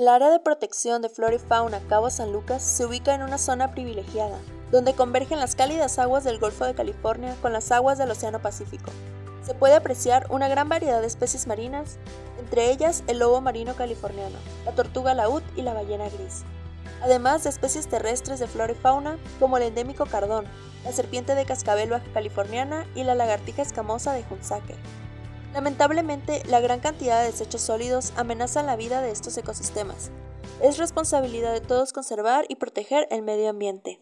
El área de protección de flora y fauna Cabo San Lucas se ubica en una zona privilegiada, donde convergen las cálidas aguas del Golfo de California con las aguas del Océano Pacífico. Se puede apreciar una gran variedad de especies marinas, entre ellas el lobo marino californiano, la tortuga laúd y la ballena gris, además de especies terrestres de flora y fauna como el endémico cardón, la serpiente de cascabel baja californiana y la lagartija escamosa de Hunsaker. Lamentablemente, la gran cantidad de desechos sólidos amenazan la vida de estos ecosistemas. Es responsabilidad de todos conservar y proteger el medio ambiente.